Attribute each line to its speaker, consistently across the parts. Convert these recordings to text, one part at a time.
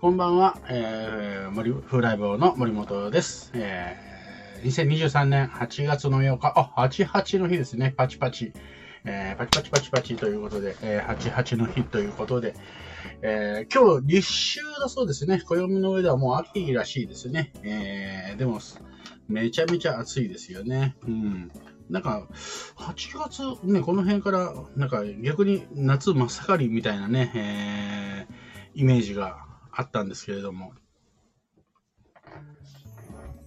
Speaker 1: こんばんは、えー、森風来坊の森本です。えー、2023年8月の8日、あ、88の日ですね、パチパチ。えー、パチパチパチパチということで、えー、88の日ということで、えー、今日立秋だそうですね。暦の上ではもう秋らしいですね。えー、でも、めちゃめちゃ暑いですよね。うん。なんか、8月、ね、この辺から、なんか逆に夏真っ盛りみたいなね、えー、イメージがあったんですけれども。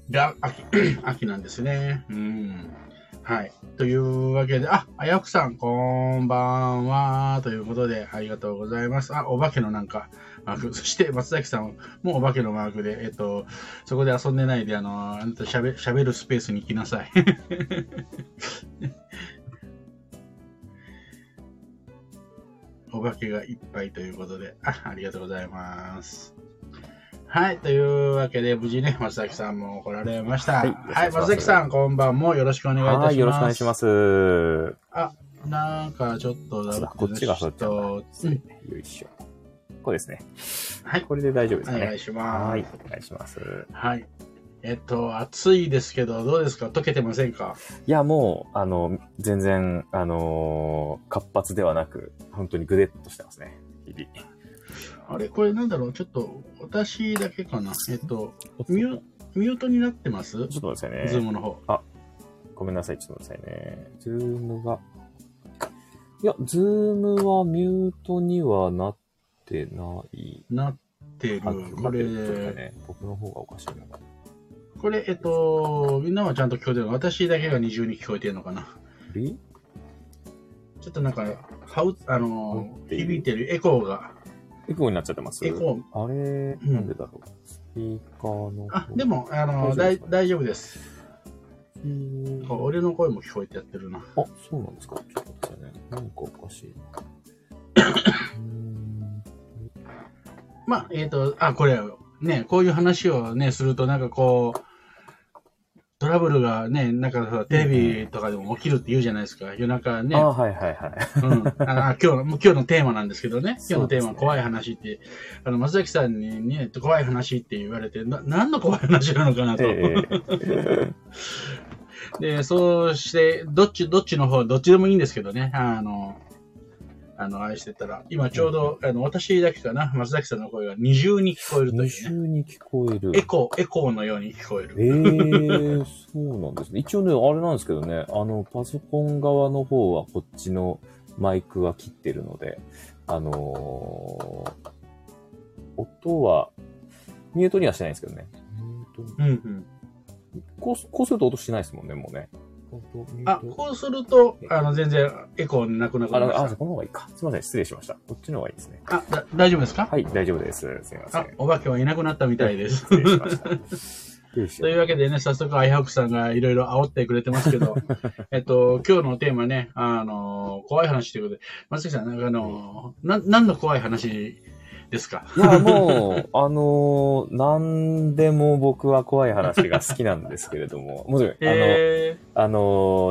Speaker 1: いや、秋、秋なんですね。うん。はい。というわけで、あ、あやくさん、こんばんは。ということで、ありがとうございます。あ、お化けのなんか、マーク。そして、松崎さんもお化けのマークで、えっと、そこで遊んでないで、あの、あなた喋喋るスペースに来なさい。お化けがいっぱいということで、あ、ありがとうございます。はい。というわけで、無事ね、松崎さんも来られました。
Speaker 2: はい
Speaker 1: はい。松崎さん、こんばんもよろしくお願いいたします。
Speaker 2: はい、よろしくお願いします。
Speaker 1: あ、なんかちょっとだ
Speaker 2: そうだこっちがった
Speaker 1: うん。
Speaker 2: よいしょ。こうですね。
Speaker 1: はい。
Speaker 2: これで大丈夫ですかね。
Speaker 1: お願いします
Speaker 2: はい、お願いします。
Speaker 1: はい。えっと、暑いですけど、どうですか？溶けてませんか？
Speaker 2: いや、もう、あの、全然、あのー活発ではなく、本当にぐでっとしてますね。日々。
Speaker 1: あれこれなんだろう？ちょっと、私だけかな？えっと、ミュミュートになってます？
Speaker 2: ちょっと待ってくださいね。
Speaker 1: Zoom の方。
Speaker 2: ごめんなさい、ちょっと待ってくださいね。 Zoom が。いや、 Zoom はミュートにはなってない。
Speaker 1: なってる。
Speaker 2: あ
Speaker 1: これ、
Speaker 2: ね、僕の方がおかしいのかな。
Speaker 1: これ、えっと、みんなはちゃんと聞こえてるの？私だけが二重に聞こえてるのかな？
Speaker 2: リ
Speaker 1: ちょっとなんか、はう、あの
Speaker 2: う、ん
Speaker 1: 響いてる。エコーが、
Speaker 2: エコーになっちゃってます？
Speaker 1: エコー、
Speaker 2: あれ、
Speaker 1: ん。
Speaker 2: なんでだろう？スピーカーの方。
Speaker 1: あ、でも、あの、だい
Speaker 2: 大丈夫です。
Speaker 1: 俺の声も聞こえてやってるな。
Speaker 2: あ、そうなんですか？ちょっと待ってね。なんかおかしいな。
Speaker 1: まあ、えっ、と、あ、これ、ね、こういう話をね、すると、なんかこう、トラブルがね、なんかさテレビとかでも起きるって言うじゃないですか。夜中ね。
Speaker 2: あ、はいはいはい。
Speaker 1: うん。あ今日の、今日のテーマなんですけどね。今日のテーマ、怖い話って、あの、松崎さんにね、怖い話って言われて、な、何の怖い話なのかなと。
Speaker 2: ええ
Speaker 1: で、そうして、どっち、どっちの方、どっちでもいいんですけどね。あの、あの、愛してたら、今ちょうど、あの、私だけかな、松崎さんの声が二重に聞こえると
Speaker 2: 二
Speaker 1: いうね。
Speaker 2: 重に聞こえる。
Speaker 1: エコー、エコーのように聞こえる。
Speaker 2: ええそうなんですね。一応ね、あれなんですけどね、あの、パソコン側の方はこっちのマイクは切ってるので、あのー音は、ミュートにはしてないんですけどね。ミュート
Speaker 1: うんうん。
Speaker 2: こう、こうすると音しないですもんね、もうね。
Speaker 1: あ、こうすると、あの、全然エコーなくなくな
Speaker 2: あ、あ、
Speaker 1: りました。
Speaker 2: この方がいいか。すみません、失礼しました。こっちの方がいいですね。
Speaker 1: あ、だ大丈夫ですか？
Speaker 2: はい、大丈夫です。すみません。、
Speaker 1: あお化けはいなくなったみたいです。
Speaker 2: 失礼しました。
Speaker 1: というわけでね、早速、アイハクさんがいろいろ煽ってくれてますけど、えっと、今日のテーマね、あの、怖い話ということで、松崎さん、なんかあの、な、何の怖い話ですか？
Speaker 2: いや、もう、あのー、なんでも僕は怖い話が好きなんですけれども、もちろん、
Speaker 1: え
Speaker 2: あの、あの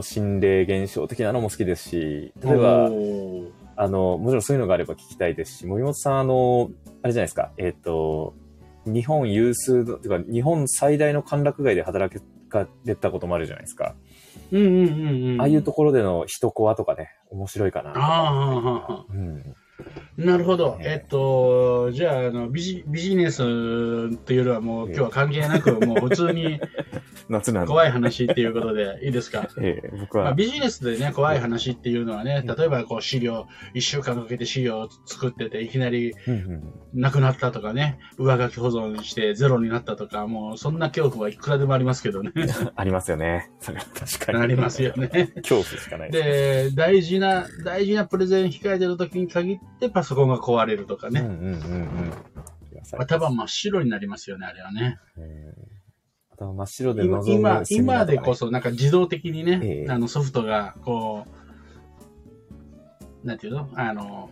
Speaker 2: ー、心霊現象的なのも好きですし、
Speaker 1: ー、
Speaker 2: 例えば、あの、もちろんそういうのがあれば聞きたいですし、森本さん、あの、あれじゃないですか、えっ、と、日本有数の、てか、日本最大の歓楽街で働かれたこともあるじゃないですか。
Speaker 1: うんうんうんうん。
Speaker 2: ああいうところでの人コアとかね、面白いかな。
Speaker 1: ああ、ああ、
Speaker 2: うん。
Speaker 1: なるほど。
Speaker 2: ね
Speaker 1: えっと、じゃあ、あの、ビジビジネスというよりはもう今日は関係なく、もう普通に
Speaker 2: 夏なんで。
Speaker 1: 怖い話っていうことでいいですか？
Speaker 2: ええ僕
Speaker 1: まあ、
Speaker 2: は、
Speaker 1: ビジネスでね、怖い話っていうのはね、例えばこう資料、一週間かけて資料を作ってて、いきなりなくなったとかね、上書き保存してゼロになったとか、もうそんな恐怖はいくらでもありますけどね。
Speaker 2: ありますよね。それは確かに。
Speaker 1: ありますよね。
Speaker 2: 恐怖しかない。で、
Speaker 1: 大事な、大事なプレゼン控えてる時に限ってパソコンが壊れるとかね。
Speaker 2: うんうんうんうん。
Speaker 1: 頭真っ白になりますよね、あれはね。
Speaker 2: えー頭真っ白でむ
Speaker 1: 今今でこそなんか自動的にね、
Speaker 2: ええ
Speaker 1: あのソフトがこう、なんていうの？あの、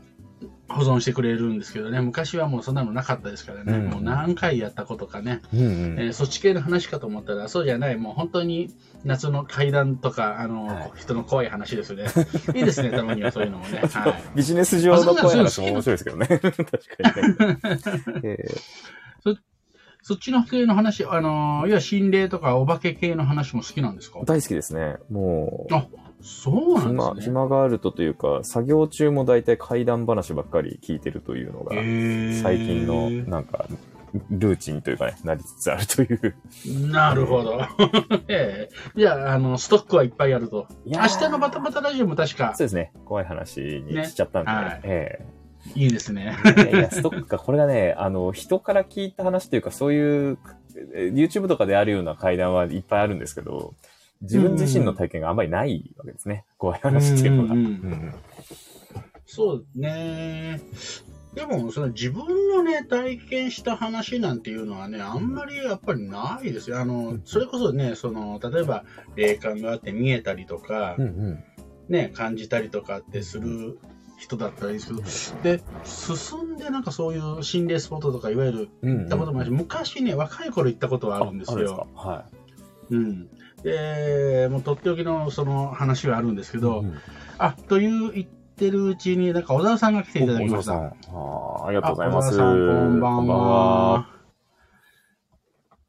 Speaker 1: 保存してくれるんですけどね、昔はもうそんなのなかったですからね、
Speaker 2: うん
Speaker 1: もう何回やったことかね、
Speaker 2: うんうん
Speaker 1: えーそっち系の話かと思ったら、そうじゃない、もう本当に夏の階段とか、あの、
Speaker 2: はい
Speaker 1: 人の怖い話ですね。いいですね、たまにはそういうのもね。はい。
Speaker 2: ビジネス上の声話も面白いですけどね。確かにね。え
Speaker 1: そっちの系の話、あの、いわ心霊とかお化け系の話も好きなんですか？
Speaker 2: ー大好きですね。もう、
Speaker 1: あ、そうなん
Speaker 2: 暇、
Speaker 1: ですね。
Speaker 2: 暇があるとというか、作業中も大体怪談話ばっかり聞いてるというのが、最近のなんか、ルーチンというかね、なりつつあるという。
Speaker 1: なるほど。ええじゃあ、あの、ストックはいっぱいあると。明
Speaker 2: ー
Speaker 1: 日のバタバタラジオも確か
Speaker 2: そうですね。怖い話にしちゃったんで、
Speaker 1: ねはい
Speaker 2: え
Speaker 1: いいですね。
Speaker 2: えいやいや、ストックか、これがね、あの、人から聞いた話というか、そういう、え YouTube とかであるような怪談はいっぱいあるんですけど、自分自身の体験があんまりないわけですね。怖い話っていうのが。
Speaker 1: うんうん
Speaker 2: うん
Speaker 1: そうね。でも、その自分のね、体験した話なんていうのはね、あんまりやっぱりないですよ。あの、それこそね、その、例えば、霊感があって見えたりとか、
Speaker 2: うんうん
Speaker 1: ね、感じたりとかってする人だったらいいですけど、で、進んでなんかそういう心霊スポットとか、いわゆる
Speaker 2: うんうん
Speaker 1: 行ったこともあるし、昔ね、若い頃行ったことはあるんです
Speaker 2: あるんです
Speaker 1: よ。
Speaker 2: か？は
Speaker 1: うん。で、もうとっておきのその話はあるんですけ
Speaker 2: い。
Speaker 1: ど、
Speaker 2: うん
Speaker 1: あ、という言ってるうちに、なんか小沢さんが来ていただきました。
Speaker 2: お小沢さんあーありがとうございます。
Speaker 1: あ小沢さん、こんばんは。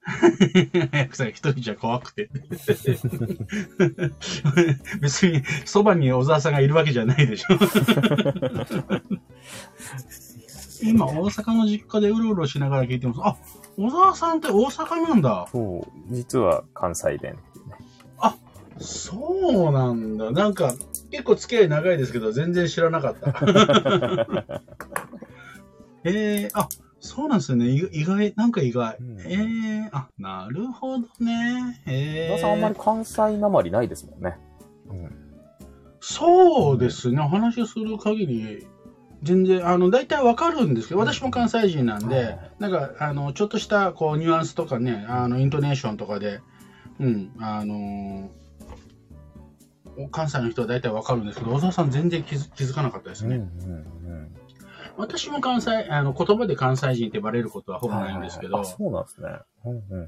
Speaker 1: 早くさん一人じゃ怖くて。別に、そばに小沢さんがいるわけじゃないでしょ。今、大阪の実家でうろうろしながら聞いてます。あ、小沢さんって大阪なんだ。
Speaker 2: そう、実は関西弁っていうね。
Speaker 1: そうなんだ。なんか、結構付き合い長いですけど、全然知らなかった。えー、あ、そうなんですよね。意意外、なんか意外。
Speaker 2: うん
Speaker 1: えー、あ、なるほどね。えー、
Speaker 2: 小田さんあんまり関西なまりないですもんね。うん。
Speaker 1: そうですね。お話をする限り、全然、あの、大体わかるんですけど、私も関西人なんで、
Speaker 2: はい
Speaker 1: なんか、あの、ちょっとした、こう、ニュアンスとかね、あの、イントネーションとかで、うん、あのー関西の人は大体わかるんですけど、小沢さん全然気づ気づかなかったです
Speaker 2: うんうん
Speaker 1: ね。
Speaker 2: うん。
Speaker 1: 私も関西、あの、言葉で関西人ってバレることはほぼないんですけど
Speaker 2: あ、、そうなんですね。うんうん。い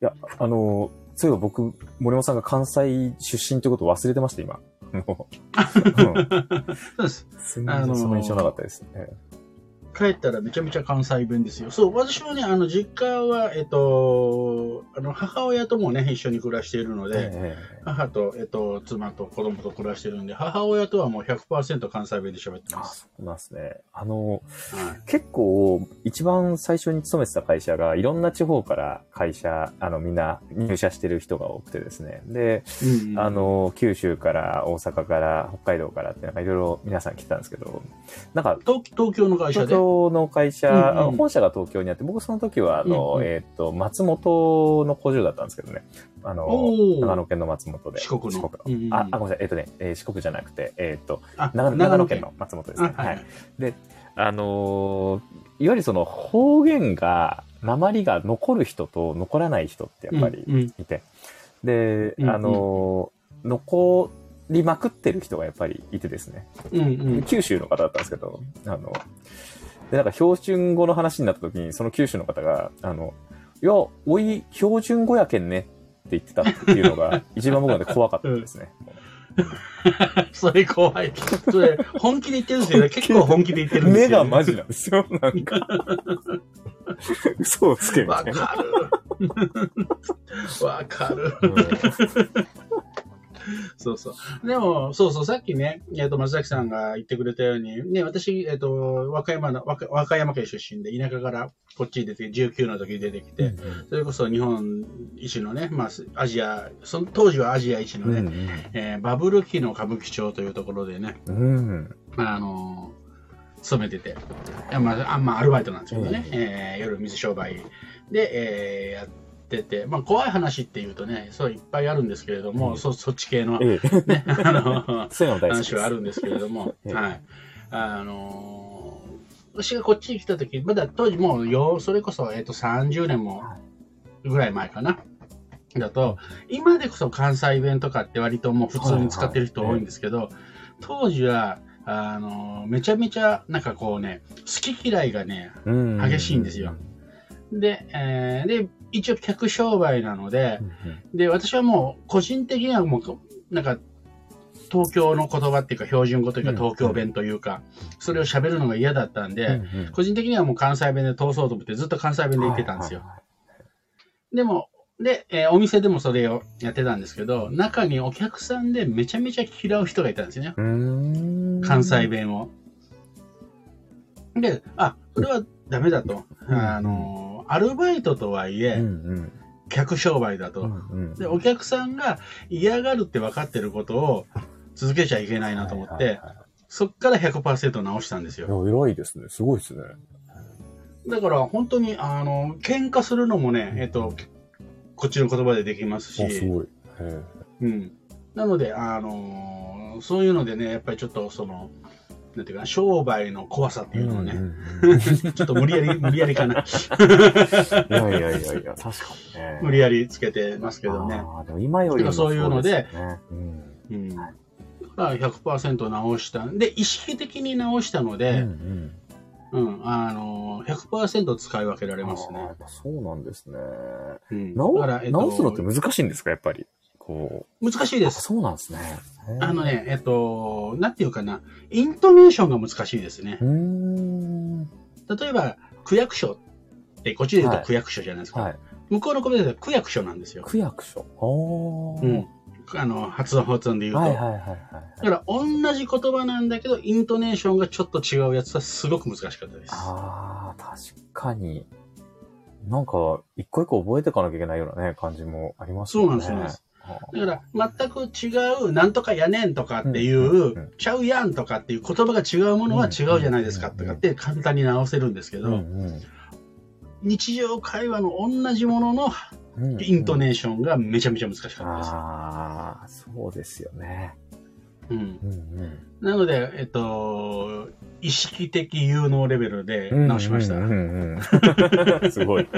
Speaker 2: や、あの、そういえば僕、森本さんが関西出身ということを忘れてました、今。もううん
Speaker 1: そうです。
Speaker 2: 全
Speaker 1: あのー
Speaker 2: 然その印象なかったです。え
Speaker 1: 帰ったらめちゃめちゃ関西弁ですよ。そう、私もね、あの、実家は、えっと、あの、母親ともね、一緒に暮らしているの
Speaker 2: え
Speaker 1: で、
Speaker 2: え
Speaker 1: 母と、えっと、妻と子供と暮らしてるんで、母親とはもう100%関西弁で喋って
Speaker 2: あ、
Speaker 1: ます。
Speaker 2: そうなんですね。あの、
Speaker 1: はい。
Speaker 2: 結構、一番最初に勤めてた会社が、いろんな地方から会社、あの、みんな入社してる人が多くてですね。で、
Speaker 1: うんうん
Speaker 2: あ、の、九州から大阪から北海道からってなんかいろいろ皆さん来てたんですけど、なんか、
Speaker 1: 東東京の会社
Speaker 2: 東
Speaker 1: で。
Speaker 2: 京の会社、
Speaker 1: うんうん
Speaker 2: あの本社が東京にあって、僕その時は、あの、
Speaker 1: うんうん
Speaker 2: えっ、と、松本の工場だったんですけどね。あの、長野県の松本で。
Speaker 1: 四国の
Speaker 2: 四国
Speaker 1: うんうん
Speaker 2: あ、あ、ごめんなさい。えっ、とね、えー四国じゃなくて、えっ、と、
Speaker 1: あ
Speaker 2: 長長野県の松本ですね。
Speaker 1: あは
Speaker 2: はいい。あのーいわゆるその方言が、鉛が残る人と残らない人ってやっぱり
Speaker 1: うんうん
Speaker 2: いて。で、
Speaker 1: うんうん
Speaker 2: あのー残りまくってる人がやっぱりいてですね。
Speaker 1: うんうん。
Speaker 2: 九州の方だったんですけど、あの、で、なんか標準語の話になった時に、その九州の方が、あの、いや、おい、標準語やけんねって言ってたっていうのが、一番僕の中で怖かったですね。
Speaker 1: それ怖い。それ、本気で言ってるんですよね。結構本気で言ってるんですよ、
Speaker 2: 目がマジなんですよ、なんか。嘘をつけみ
Speaker 1: わ。かる。わかる。
Speaker 2: う ん
Speaker 1: そうそう。でも、そうそう、さっきね、えっ、と、松崎さんが言ってくれたように、ね、私、えっ、と、和歌山の、和歌和歌山県出身で、田舎からこっちに出て、19の時に出てきて、それこそ日本一のね、まあ、アジア、その当時はアジア一のね、
Speaker 2: うん
Speaker 1: えーバブル期の歌舞伎町というところでね、
Speaker 2: うん。
Speaker 1: あ、あの勤めてて、まあ、あんまアルバイトなんですけどね、
Speaker 2: うん。
Speaker 1: えー夜水商売で、えーやってて、まあ、怖い話っていうとね、そういっぱいあるんですけれども、
Speaker 2: うん
Speaker 1: そそっち系の、
Speaker 2: ええ。
Speaker 1: ね、あの。話はあるんですけれども、
Speaker 2: ええ
Speaker 1: はい。あの私がこっちに来た時、まだ当時もうよ、それこそ、えっ、と、30年もぐらい前かな。だと、今でこそ関西弁とかって割ともう普通に使ってる人多いんですけど、当時は、あの、めちゃめちゃ、なんかこうね、好き嫌いがね、
Speaker 2: うん
Speaker 1: 激しいんですよ。で、えーで、一応客商売なので
Speaker 2: う、ん
Speaker 1: で、私はもう、個人的にはもう、なんか、東京の言葉っていうか、標準語というか、
Speaker 2: うん
Speaker 1: 東京弁というか、それを喋るのが嫌だったんで、個人的にはもう関西弁で通そうと思って、ずっと関西弁で言ってたんですよ。でも、で、えーお店でもそれをやってたんですけど、中にお客さんでめちゃめちゃ嫌う人がいたんですよね。関西弁を。で、あ、それはダメだと。
Speaker 2: うん
Speaker 1: あの、アルバイトとはいえ、
Speaker 2: うんうん
Speaker 1: 客商売だと。
Speaker 2: うんうん
Speaker 1: で、お客さんが嫌がるって分かってることを続けちゃいけないなと思って、
Speaker 2: はいはいはい
Speaker 1: そっから100%直したんですよ。
Speaker 2: 偉いですね。すごいですね。
Speaker 1: だから本当に、あの、喧嘩するのもね、えっと、こっちの言葉でできます
Speaker 2: あ、す
Speaker 1: し、
Speaker 2: ごい。へ
Speaker 1: うん。なので、あのーそういうのでね、やっぱりちょっとその、なんていうかな、商売の怖さって
Speaker 2: え
Speaker 1: いうのをね、
Speaker 2: うんうん
Speaker 1: ちょっと無理やり、無理やりかな。
Speaker 2: いやいやいやいや、確かにね。
Speaker 1: 無理やりつけてますけどね。
Speaker 2: あーでも今よりも
Speaker 1: そういうので
Speaker 2: そうん
Speaker 1: うん。だから100%直した。で、意識的に直したの
Speaker 2: うん
Speaker 1: で、
Speaker 2: うん
Speaker 1: うん、あのー、100%使い分けられますね
Speaker 2: そうなんですね。
Speaker 1: うん。
Speaker 2: 直
Speaker 1: だから、えっと
Speaker 2: 直すのって難しいんですか、やっぱり？こう。
Speaker 1: 難しいです。
Speaker 2: そうなんですね。
Speaker 1: あの。ね、えっと、なんていうかな、イントネーションが難しいですね。例えば、区役所って、こっちで言う
Speaker 2: はい
Speaker 1: と区役所じゃないですか。
Speaker 2: はい。
Speaker 1: 向こうの言葉で区役所なんですよ。
Speaker 2: 区役所。
Speaker 1: うん。あの、発音、発音で言うと。
Speaker 2: はいはいはいはい。
Speaker 1: だから、同じ言葉なんだけど、イントネーションがちょっと違うやつはすごく難しかったです。
Speaker 2: ああ、確かに。なんか、一個一個覚えていかなきゃいけないようなね、感じもありますよね。
Speaker 1: そうなんですそうなんです
Speaker 2: あ
Speaker 1: だから、全く違う、なんとかやねんとかってい
Speaker 2: う
Speaker 1: ちゃうやんとかっていう言葉が違うものは違うじゃないですかとかって簡単に直せるんですけ
Speaker 2: ー
Speaker 1: ど、日常会話の同じもののイントネーションがめちゃめちゃ難しかったです。
Speaker 2: ああ、そうですよね。
Speaker 1: うん。
Speaker 2: うんうん
Speaker 1: なので、えっと、意識的有能レベルで直しました。
Speaker 2: すごい。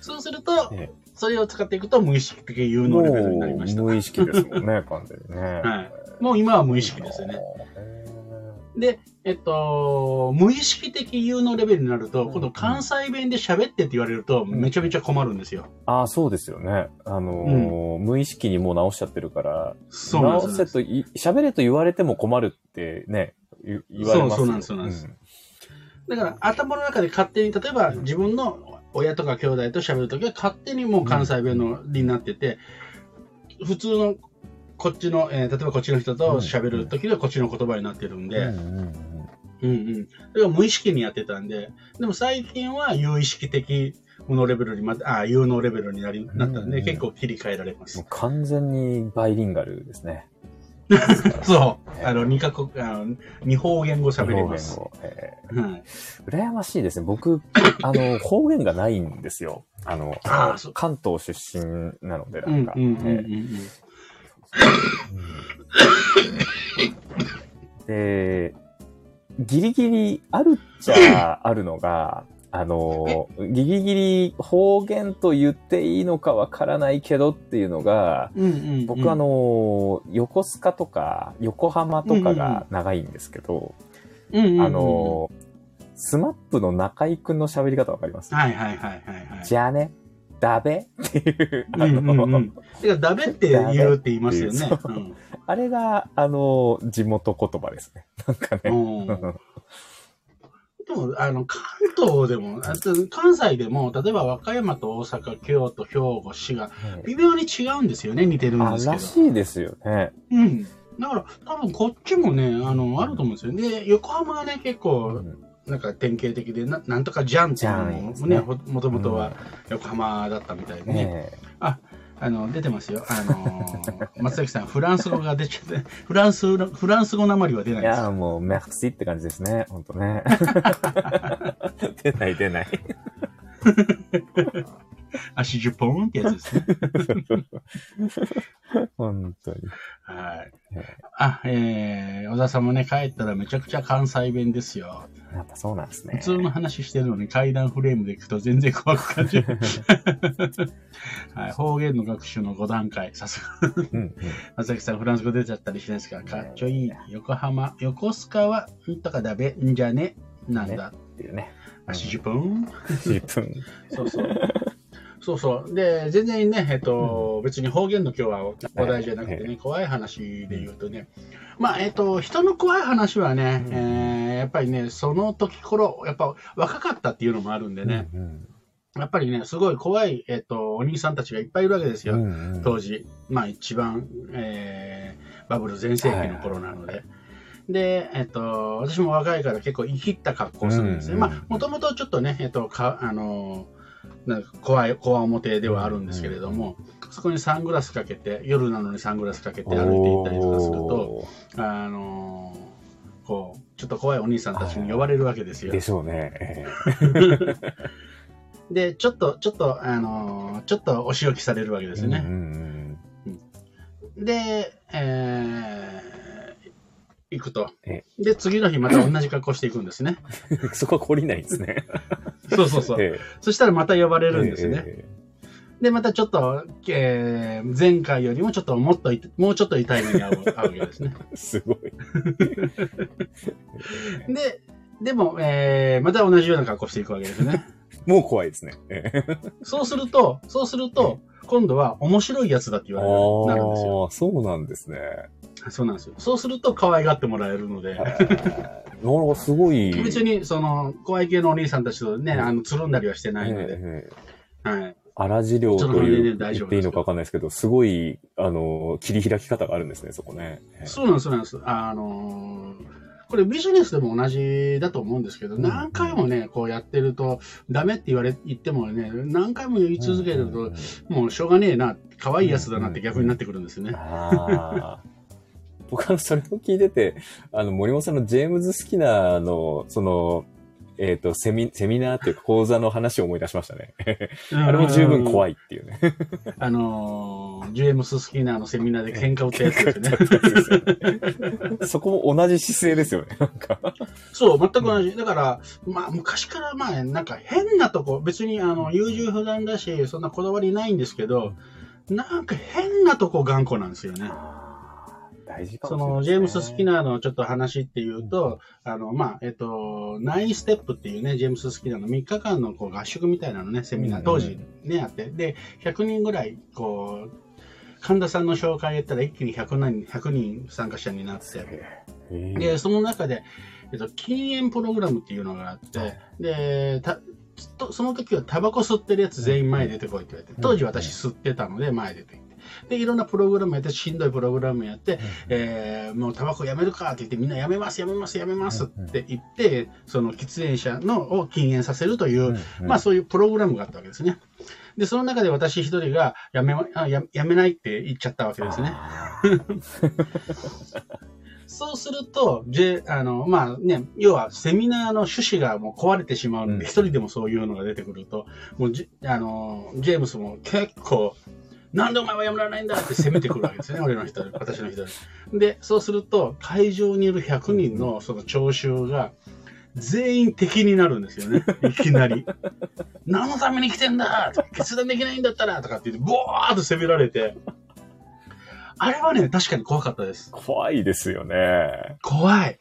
Speaker 1: そうすると
Speaker 2: ええ、
Speaker 1: それを使っていくと無意識的有能レベルになりました。
Speaker 2: 無意識ですもんね、完全にね。
Speaker 1: はい。もう今は無意識ですよね。
Speaker 2: へ
Speaker 1: で、えっと、無意識的有能レベルになると、
Speaker 2: うん
Speaker 1: 今度関西弁で喋ってって言われると、めちゃめちゃ困るんですよ。
Speaker 2: ああ、そうですよね。あのー無意識にもう直しちゃってるから、
Speaker 1: そう
Speaker 2: 直
Speaker 1: です
Speaker 2: せとい、喋れと言われても困るってね、言言われますよ
Speaker 1: そうそうなんですそうなんですだから、頭の中で勝手に、例えば自分の親とか兄弟と喋るときは、勝手にもう関西弁のになってて、普通のこっちの、えー例えばこっちの人と喋るときはこっちの言葉になってるんで、
Speaker 2: うんうんうん
Speaker 1: うんうん。それが無意識にやってたんで、でも最近は有意識的ものレベルにまた、あ有能レベルになりなったんで、
Speaker 2: うん
Speaker 1: 結構切り替えられます。
Speaker 2: 完全にバイリンガルですね。
Speaker 1: そう。あの、二カ国、あの、二方言語喋れます。
Speaker 2: え
Speaker 1: はい。
Speaker 2: ー羨ましいですね。僕、あの、方言がないんですよ。あの、
Speaker 1: あ
Speaker 2: 関東出身なので、
Speaker 1: う
Speaker 2: なんんか。で、ギリギリあるっちゃあるのが、あの、ギリギリ方言と言っていいのかわからないけどっていうのが、
Speaker 1: うんうんうん
Speaker 2: 僕あ、の、横須賀とか横浜とかが長いんですけど、
Speaker 1: うんうんうん
Speaker 2: あ、の、スマップの中井くんの喋り方わかります？
Speaker 1: はいはいはいはいはい。
Speaker 2: じゃあね、だべっていう、あ
Speaker 1: うんうんう
Speaker 2: の、
Speaker 1: ん。てか、ダメって言うって言いますよね。
Speaker 2: あれが、あの、地元言葉ですね。なんかね。
Speaker 1: も、あの、関東でも、あと関西でも、例えば和歌山と大阪、京都、兵庫、滋賀、微妙に違うんですよね、似てるん
Speaker 2: あ、
Speaker 1: ですけど。
Speaker 2: らしいですよね。
Speaker 1: うん。だから、多分こっちもね、あの、あると思うんですよ。で、横浜はね、結
Speaker 2: う
Speaker 1: 構、
Speaker 2: ん
Speaker 1: なんか典型的で、ななんとかじゃんっていうのもね、もともとは横浜だったみたいでね。
Speaker 2: ね
Speaker 1: あの、出てますよ。あのー 松崎さん、フランス語が出ちゃって、フランスの、フランス語なまりは出
Speaker 2: え
Speaker 1: ないです。
Speaker 2: いや、もう、メクシって感じですね。ほんとね。出ない出ない。
Speaker 1: 足10本ってやつですね。
Speaker 2: 本当に。
Speaker 1: はい
Speaker 2: ね。
Speaker 1: あ、えー、小田さんもね、帰ったらめちゃくちゃ関西弁ですよ。
Speaker 2: やっぱそうなんですね。
Speaker 1: 普通の話してるのに階段フレームでいくと全然怖く感じる。はい、方言の学習の5段階、さすが。
Speaker 2: うんうん。
Speaker 1: 松崎さん、フランス語出ちゃったりしないですかかっちょいい。横浜、横須賀は、んとかだべ、んじゃね、なんだ？
Speaker 2: っていうね。
Speaker 1: あ、40分
Speaker 2: 10分。
Speaker 1: そうそう。そうそう。で、全然ね、えっと、別に方言の今日は話題じゃなくて
Speaker 2: は
Speaker 1: ね、怖い話で言うとね、まあ、えっと、人の怖い話はね、
Speaker 2: うん。
Speaker 1: えーやっぱりね、その時頃、やっぱ若かったっていうのもあるんでね、
Speaker 2: うん
Speaker 1: やっぱりね、すごい怖い、えっと、お兄さんたちがいっぱいいるわけですよ。
Speaker 2: うんうん。
Speaker 1: 当時、まあ一番、えーバブル全盛期の頃なので。で、えっと、私も若いから結構生きった格好をするんですね。
Speaker 2: うんうん。
Speaker 1: まあ、もともとちょっとね、えっと、か、あの、なんか怖い、怖表ではあるんですけれども、そこにサングラスかけて、夜なのにサングラスかけて歩いていったりとかすると、
Speaker 2: お
Speaker 1: あの、こう、ちょっと怖いお兄さんたちに呼ばれるわけですよ
Speaker 2: ーで。しょうね。え
Speaker 1: で、ちょっと、ちょっと、あの、ちょっとお仕置きされるわけですね。
Speaker 2: うんうん
Speaker 1: で、えー、行くと
Speaker 2: え。
Speaker 1: で、次の日また同じ格好していくんですね。
Speaker 2: う んそこは懲りないんですね。
Speaker 1: そうそうそう。
Speaker 2: ええ
Speaker 1: そしたらまた呼ばれるんですね。
Speaker 2: え
Speaker 1: で、またちょっと、えー、前回よりもちょっともっとい、もうちょっと痛い目に遭う遭うわけですね。
Speaker 2: え すごい。
Speaker 1: で、でも、えー、また同じような格好していくわけですね。
Speaker 2: もう怖いですね。ええ
Speaker 1: そうすると、そうすると、今度は面白いやつだって言われるなるんですよ。
Speaker 2: ああ、そうなんですね。
Speaker 1: そうなんですよ。そうすると可愛がってもらえるので。
Speaker 2: なかなかすごい。
Speaker 1: 別に、その、怖い系のお兄さんたちとね、あの、つるんだりはしてないので。
Speaker 2: ええ
Speaker 1: はい。
Speaker 2: 荒治療という言っていいのかわかんないですけど、すごい、あの、切り開き方があるんですね、そこね。ええ
Speaker 1: そうなんです、そうなんです。あのーこれビジネスでも同じだと思うんですけど、
Speaker 2: うん
Speaker 1: 何回もね、こうやってると、ダメって言われ、言ってもね、何回も言い続けるともうしょうがねえな、可愛いやつだなって逆になってくるんですよね。
Speaker 2: 僕はそれを聞いてて、あの、森本さんのジェームズ・スキナーの、その、えっ、と、セミ、セミナーっていうか講座の話を思い出しましたね。あれも十分怖
Speaker 1: い。
Speaker 2: いっていうね。
Speaker 1: あのージェームス・スキナーのセミナーで喧嘩売ったやつですよね。
Speaker 2: そこも同じ姿勢ですよね。
Speaker 1: そう、全く同じ。だから、まあ、昔からまあ、なんか変なとこ、別にあの、優柔不断だし、そんなこだわりないんですけど、なんか変なとこ頑固なんですよね。
Speaker 2: 大事か
Speaker 1: その、
Speaker 2: もしれないですね
Speaker 1: ジェームス・スキナーのちょっと話っていうと、あの、まあ、えっと、ナインステップっていうね、ジェームス・スキナーの3日間のこう合宿みたいなのね、セミナー、
Speaker 2: うん。
Speaker 1: 当時ね、あって、で、100人ぐらい、こう、神田さんの紹介やったら一気に100人、100人参加者になって、で、その中で、えっと、禁煙プログラムっていうのがあって、で、たとその時はタバコ吸ってるやつ全員前出てこいって言われて、当時私吸ってたので前出て。で、いろんなプログラムやって、しんどいプログラムやって、えーもうタバコやめるかって言って、みんなやめます、やめます、やめますって言って、その喫煙者のを禁煙させるという、
Speaker 2: うんうん。
Speaker 1: まあそういうプログラムがあったわけですね。で、その中で私一人がやめまあややめないって言っちゃったわけですね。そうすると、J、あの、まあね、要はセミナーの趣旨がもう壊れてしまうの
Speaker 2: うん。
Speaker 1: で、一、人でもそういうのが出てくると、もうじ、あの、ジェームスも結構、なんでお前はやめられないんだって攻めてくるわけですね、俺の人、私の人で、そうすると、会場にいる100人のその聴衆が、全員敵になるんですよね、いきなり。何のために来てんだ決断できないんだったらとかって言って、ボーっと攻められて、あれはね、確かに怖かったです。
Speaker 2: 怖いですよね。
Speaker 1: 怖い。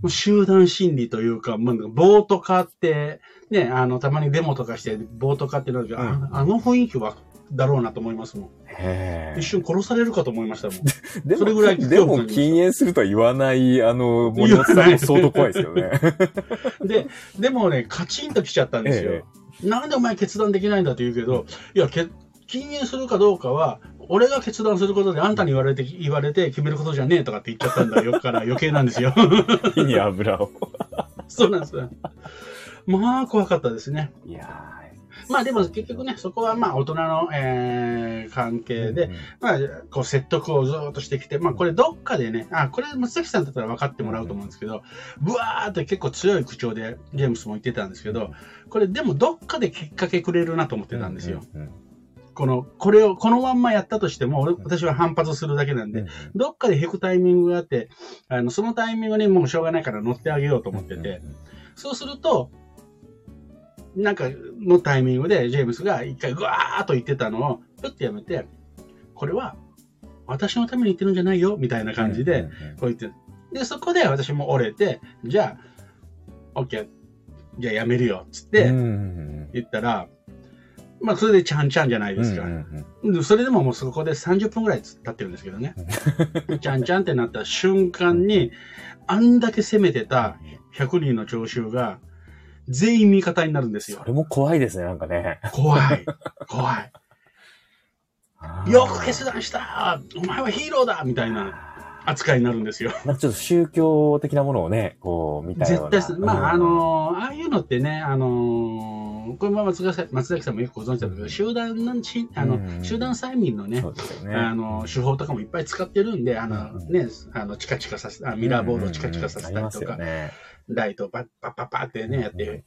Speaker 1: もう集団心理というか、まあ、暴徒化って、ね、あの、たまにデモとかして、暴徒化ってなるけど、ああの雰囲気は、だろうなと思いますもん。一瞬殺されるかと思いましたもん。
Speaker 2: でも
Speaker 1: それぐらい
Speaker 2: でも禁煙するとは言わない、あの、森本さんも相当怖いですよね。
Speaker 1: で、でもね、カチンと来ちゃったんですよ。
Speaker 2: え
Speaker 1: なんでお前決断できないんだって言うけど、いや、け禁煙するかどうかは、俺が決断することであんたに言われて、言われて決めることじゃねえとかって言っちゃったんだよから余計なんですよ。
Speaker 2: 火に油を。
Speaker 1: そうなんですよ。まあ、怖かったですね。
Speaker 2: いや
Speaker 1: まあでも結局ね、そこはまあ大人の、えー関係で、まあ、こう説得をずーっとしてきて、まあこれどっかでね、あ、これ松崎さんだったら分かってもらうと思うんですけど、ブワーって結構強い口調でジェームスも言ってたんですけど、これでもどっかできっかけくれるなと思ってたんですよ。。この、これを、このまんまやったとしても、俺私は反発するだけなんで、どっかで引くタイミングがあって、あの、そのタイミングにもうしょうがないから乗ってあげようと思ってて、そうすると、なんかのタイミングでジェームスが一回ぐわーっと言ってたのを、ぷってやめて、これは私のために言ってるんじゃないよ、みたいな感じで、こう言って、で、そこで私も折れて、じゃあ、OK、じゃあやめるよ、つって言ったら、まあ、それでちゃんちゃんじゃないですか。それでももうそこで30分ぐらい経ってるんですけどね。ちゃんちゃんってなった瞬間に、あんだけ攻めてた100人の聴衆が、全員味方になるんですよ
Speaker 2: そ。れも怖いですね、なんかね。
Speaker 1: 怖い。怖い。よく決断したお前はヒーローだみたいな扱いになるんですよ。
Speaker 2: なんかちょっと宗教的なものをね、こう、見たような。
Speaker 1: 絶対す、まあ、あ
Speaker 2: うん、
Speaker 1: のーああいうのってね、あのーこれも松崎さん松崎さんもよくご存知だけど、集団のし、あの、
Speaker 2: うん
Speaker 1: 集団催眠のね
Speaker 2: ね。
Speaker 1: あの、手法とかもいっぱい使ってるんで、あの、
Speaker 2: うん
Speaker 1: ね、あの、チカチカさせ、あミラーボードをチカチカさせたりと
Speaker 2: うんうんうんありますね。
Speaker 1: ライトをパッパッパッパッってね、やって、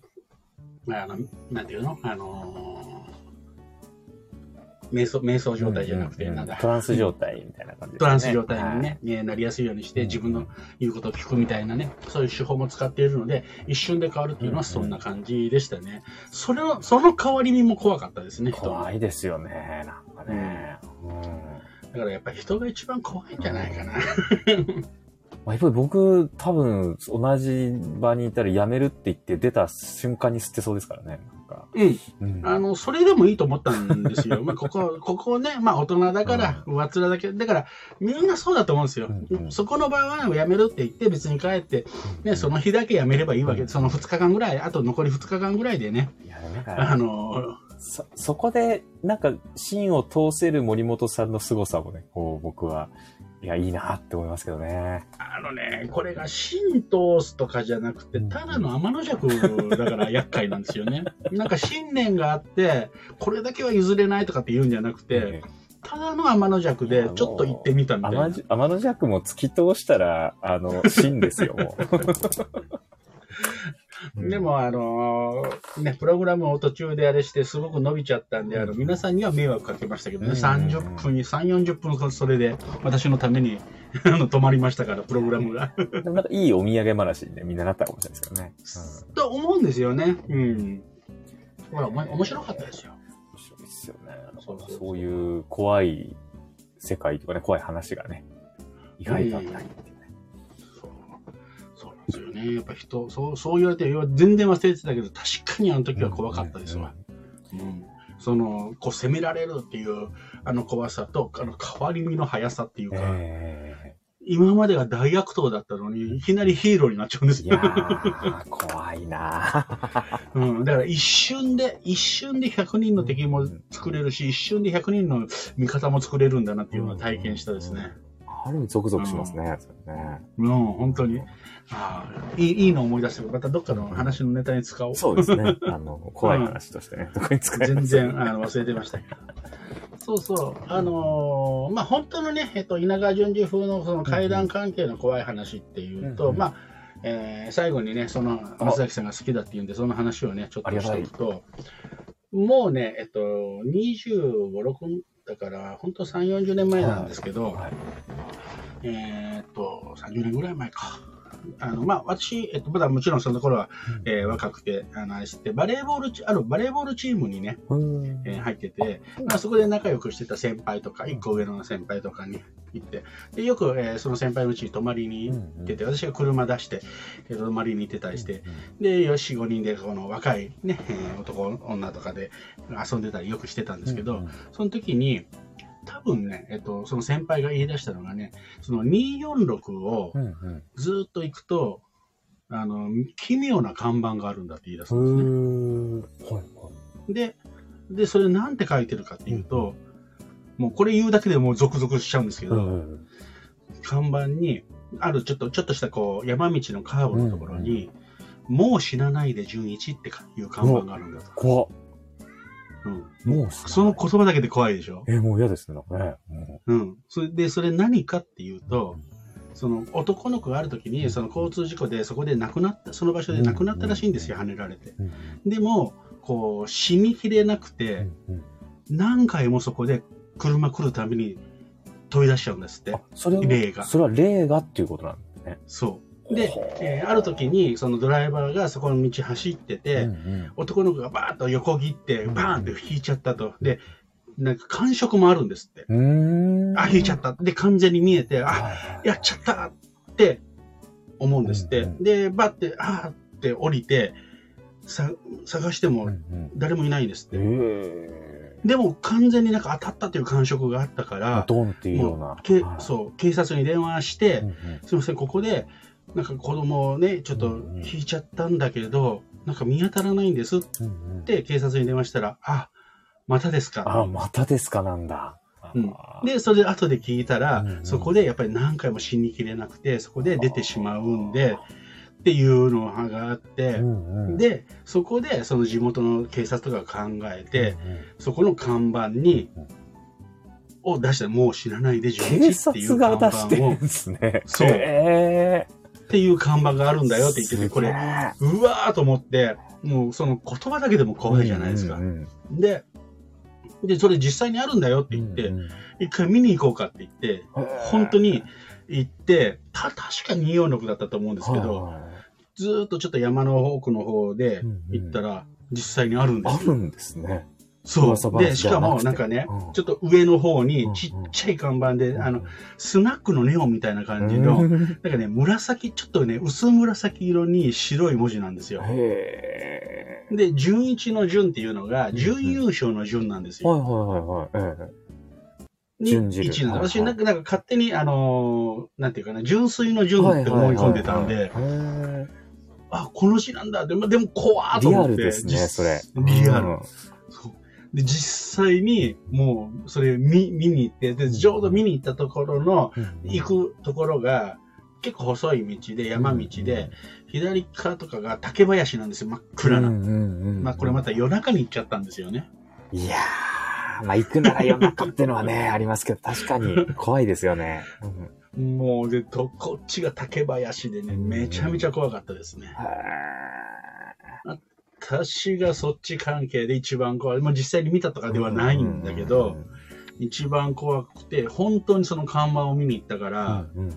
Speaker 1: あの、なんていうの？あのー瞑想、瞑想状態じゃなくて、
Speaker 2: うんうん
Speaker 1: なんだ、
Speaker 2: トランス状態みたいな感じね。
Speaker 1: トランス状態にね、ねなりやすいようにして、
Speaker 2: うん。
Speaker 1: 自分の言うことを聞くみたいなね、そういう手法も使っているので、一瞬で変わるっていうのはそんな感じでしたね。それの、その変わり身も怖かったですね、人の
Speaker 2: 怖いですよね、なんかね。うん。
Speaker 1: だからやっぱり人が一番怖いんじゃないかな。
Speaker 2: まあ、やっぱり僕、多分、同じ場にいたら辞めるって言って出た瞬間に捨てそうですからね。
Speaker 1: うん。
Speaker 2: うん
Speaker 1: あの、それでもいいと思ったんですよ。まあ、ここ、ここね、まあ、大人だから、上っ面だけ、だから、みんなそうだと思うんですよ。
Speaker 2: うんうん
Speaker 1: そこの場合はやめるって言って、別に帰って、ね、その日だけやめればいいわけその2日間ぐらい、あと残り2日間ぐらいでね、
Speaker 2: いや、なんか、
Speaker 1: あの、
Speaker 2: そ、そこで、なんか、芯を通せる森本さんの凄さもね、こう、僕は、いや、いいなって思いますけどね。
Speaker 1: あのね、これが神通すとかじゃなくて、ただの天の弱だから厄介なんですよね。なんか信念があって、これだけは譲れないとかって言うんじゃなくて、ただの天の弱で、ちょっと行ってみたみたいな。
Speaker 2: 天の弱も突き通したら、あの、芯ですよ、もう。
Speaker 1: でも、あのーね、プログラムを途中であれして、すごく伸びちゃったんで、あの、皆さんには迷惑かけましたけどね、
Speaker 2: うん
Speaker 1: 30分に、3、40分、それで、私のために、あの、止まりましたから、プログラムが。
Speaker 2: でもなんかいいお土産話にね、みんななったかもしれないですけどね。うん。
Speaker 1: と思うんですよね。うん。ほら、お前、面白かったですよ。
Speaker 2: 面白いですよね。
Speaker 1: そう
Speaker 2: いう怖い世界とかね、怖い話がね、意外とあったりっていうね。
Speaker 1: そう。ですよね。やっぱ人、そう、そう言われて、全然忘れてたけど、確かにあの時は怖かったですわ。うん。その、こう、攻められるっていう、あの怖さと、あの、変わり身の速さっていうか、
Speaker 2: え
Speaker 1: 今までが大悪党だったのに、いきなりヒーローになっちゃうんですよ。
Speaker 2: 怖いなー
Speaker 1: うん。だから一瞬で、一瞬で100人の敵も作れるし、一瞬で100人の味方も作れるんだなっていうのを体験したですね。
Speaker 2: ある意味ゾクゾクしますね。それね
Speaker 1: うん、本当に。ああ、いい、いいの思い出して、またどっかの話のネタに使おう。
Speaker 2: そうですね。あの、怖い話としてね、どこに使
Speaker 1: 全然あの忘れてましたけど。そうそう。あのーまあ、本当のね、えっと、稲川淳二風のその階段関係の怖い話っていうと、
Speaker 2: うんうん
Speaker 1: まあ、えー最後にね、その、松崎さんが好きだっていうんで、その話をね、ちょっとしておくと、もうね、えっと、25、6だから、本当3、40年前なんですけど、
Speaker 2: はい
Speaker 1: えーっと、30年ぐらい前か。あの、まあ、私、えっと、まだもちろんその頃は、えー若くて、あの、あれして、バレーボールチ、あるバレーボールチームにね、
Speaker 2: うん。
Speaker 1: えー入ってて、まあ、そこで仲良くしてた先輩とか、一個上の先輩とかに行って、で、よく、えーその先輩のうちに泊まりに行ってて、私が車出して、えー泊まりに行ってたりして、で、よし、5人で、この若いね、えー男、女とかで遊んでたりよくしてたんですけど、その時に、多分ね、えっと、その先輩が言い出したのがね、その246を
Speaker 2: うんうん。
Speaker 1: ずーっと行くと、あの、奇妙な看板があるんだって言い出す
Speaker 2: うんん
Speaker 1: ですね。
Speaker 2: はいはい。
Speaker 1: で、で、それなんて書いてるかっていうと、もうこれ言うだけでもうゾクゾクしちゃうんですけど、
Speaker 2: うん
Speaker 1: 看板に、あるちょっと、ちょっとしたこう、山道のカーブのところに、もう死なないで純一っていう看板があるんだと。
Speaker 2: 怖っ
Speaker 1: うん。
Speaker 2: もう
Speaker 1: その言葉だけで怖いでしょ？
Speaker 2: え、もう嫌ですね、なんかね。
Speaker 1: うん。それで、それ何かっていうと、その男の子がある時に、その交通事故でそこで亡くなった、その場所で亡くなったらしいんですよ、跳ねられて。
Speaker 2: うん
Speaker 1: でも、こう、死にきれなくて、
Speaker 2: うん
Speaker 1: 何回もそこで車来るたびに飛び出しちゃうんですって
Speaker 2: あ。、それは、
Speaker 1: 霊が。
Speaker 2: それは霊がっていうことなんですね。
Speaker 1: そで、えーある時にそのドライバーがそこの道走ってて、
Speaker 2: うんうん
Speaker 1: 男の子がバーッと横切って、
Speaker 2: うん
Speaker 1: バーンって引いちゃったと。で、なんか感触もあるんですって。あ、引いちゃった。で、完全に見えて、あ、
Speaker 2: はい
Speaker 1: やっちゃったって思うんですって。
Speaker 2: うんうん
Speaker 1: で、バッて、あーって降りて、さ探しても
Speaker 2: うんうん
Speaker 1: 誰もいないんですって。
Speaker 2: え
Speaker 1: でも完全になんか当たったという感触があったか
Speaker 2: え
Speaker 1: ら、
Speaker 2: ドンっていうような
Speaker 1: もう。け
Speaker 2: はい
Speaker 1: そう、警察に電話して、
Speaker 2: うんうん
Speaker 1: すいません、ここで、なんか子供をね、ちょっと引いちゃったんだけど、なんか見当たらないんですって警察に電話したら、あ、またですか。
Speaker 2: あ、またですかなんだ。
Speaker 1: うん。で、それで後で聞いたら、
Speaker 2: うんうん。
Speaker 1: そこでやっぱり何回も死にきれなくて、そこで出てしまうんで、っていうのがあって、
Speaker 2: うんうん、
Speaker 1: で、そこでその地元の警察とかが考えて、
Speaker 2: うんうん。
Speaker 1: そこの看板に
Speaker 2: うん、
Speaker 1: を出したもう知らないで11
Speaker 2: 警
Speaker 1: っていう
Speaker 2: 察が
Speaker 1: 看板を、
Speaker 2: 出してるんですね。
Speaker 1: そう。
Speaker 2: え
Speaker 1: っていう看板があるんだよって言ってて、これ、うわーと思って、もうその言葉だけでも怖いじゃないですか。で、で、それ実際にあるんだよって言って、
Speaker 2: うんうん
Speaker 1: 一回見に行こうかって言って、本当に行って、た、確か246だったと思うんですけど、
Speaker 2: はい
Speaker 1: ずーっとちょっと山の奥の方で行ったら、実際にあるんですよ。
Speaker 2: あるんですね。
Speaker 1: そう。で、しかも
Speaker 2: な
Speaker 1: んかね
Speaker 2: う、ん
Speaker 1: ちょっと上の方
Speaker 2: うん
Speaker 1: に
Speaker 2: うん
Speaker 1: ちっちゃい看板で、あの、スナックのネオンみたいな感じの、
Speaker 2: うん
Speaker 1: なんかね、紫、ちょっとね、薄紫色に白い文字なんですよ。
Speaker 2: へえ。
Speaker 1: で、準一の準っていうのが、
Speaker 2: ん
Speaker 1: 準優勝の準なんです
Speaker 2: はい
Speaker 1: よ。
Speaker 2: はいはいはい。ええ
Speaker 1: に
Speaker 2: 準じる
Speaker 1: 一なんで
Speaker 2: はいはい
Speaker 1: 私なんか、なんか勝手に、あのーなんていうかな、純粋の純って思い込んでたんで、あ、この字なんだって、までも怖ーと思って。
Speaker 2: ルですね、
Speaker 1: 実
Speaker 2: それ。
Speaker 1: リアル。で、実際に、もう、それ見、見に行って、で、ちょうど見に行ったところの、行くところが、結構細い道で、山道で、左側とかが竹林なんですよ、真っ暗な。
Speaker 2: うんうんうん
Speaker 1: まあ、これまた夜中に行っちゃったんですよね。
Speaker 2: いやー、まあ行くなら夜中ってのはね、ありますけど、確かに怖いですよね。うん
Speaker 1: もう、で、と、こっちが竹林でね、
Speaker 2: うん
Speaker 1: めちゃめちゃ怖かったですね。
Speaker 2: へ
Speaker 1: 私がそっち関係で一番怖い。まあ、実際に見たとかではないんだけど、一番怖くて、本当にその看板を見に行ったか
Speaker 2: うん、
Speaker 1: ら、
Speaker 2: うんうん